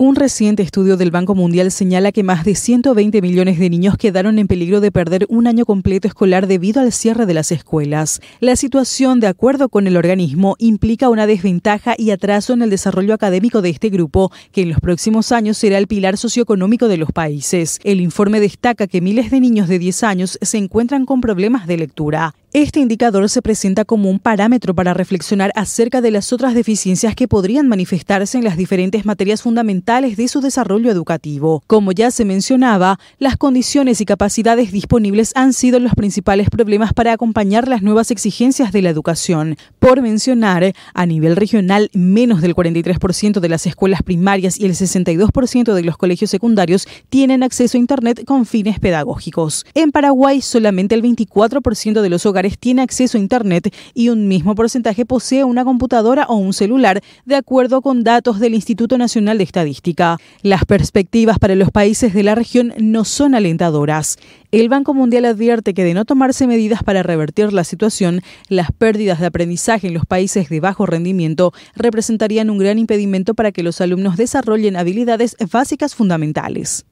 Un reciente estudio del Banco Mundial señala que más de 120 millones de niños quedaron en peligro de perder un año completo escolar debido al cierre de las escuelas. La situación, de acuerdo con el organismo, implica una desventaja y atraso en el desarrollo académico de este grupo, que en los próximos años será el pilar socioeconómico de los países. El informe destaca que miles de niños de 10 años se encuentran con problemas de lectura. Este indicador se presenta como un parámetro para reflexionar acerca de las otras deficiencias que podrían manifestarse en las diferentes materias fundamentales de su desarrollo educativo. Como ya se mencionaba, las condiciones y capacidades disponibles han sido los principales problemas para acompañar las nuevas exigencias de la educación. Por mencionar, a nivel regional, menos del 43% de las escuelas primarias y el 62% de los colegios secundarios tienen acceso a Internet con fines pedagógicos. En Paraguay, solamente el 24% de los hogares tiene acceso a Internet y un mismo porcentaje posee una computadora o un celular, de acuerdo con datos del Instituto Nacional de Estadística. Las perspectivas para los países de la región no son alentadoras. El Banco Mundial advierte que de no tomarse medidas para revertir la situación, las pérdidas de aprendizaje en los países de bajo rendimiento representarían un gran impedimento para que los alumnos desarrollen habilidades básicas fundamentales.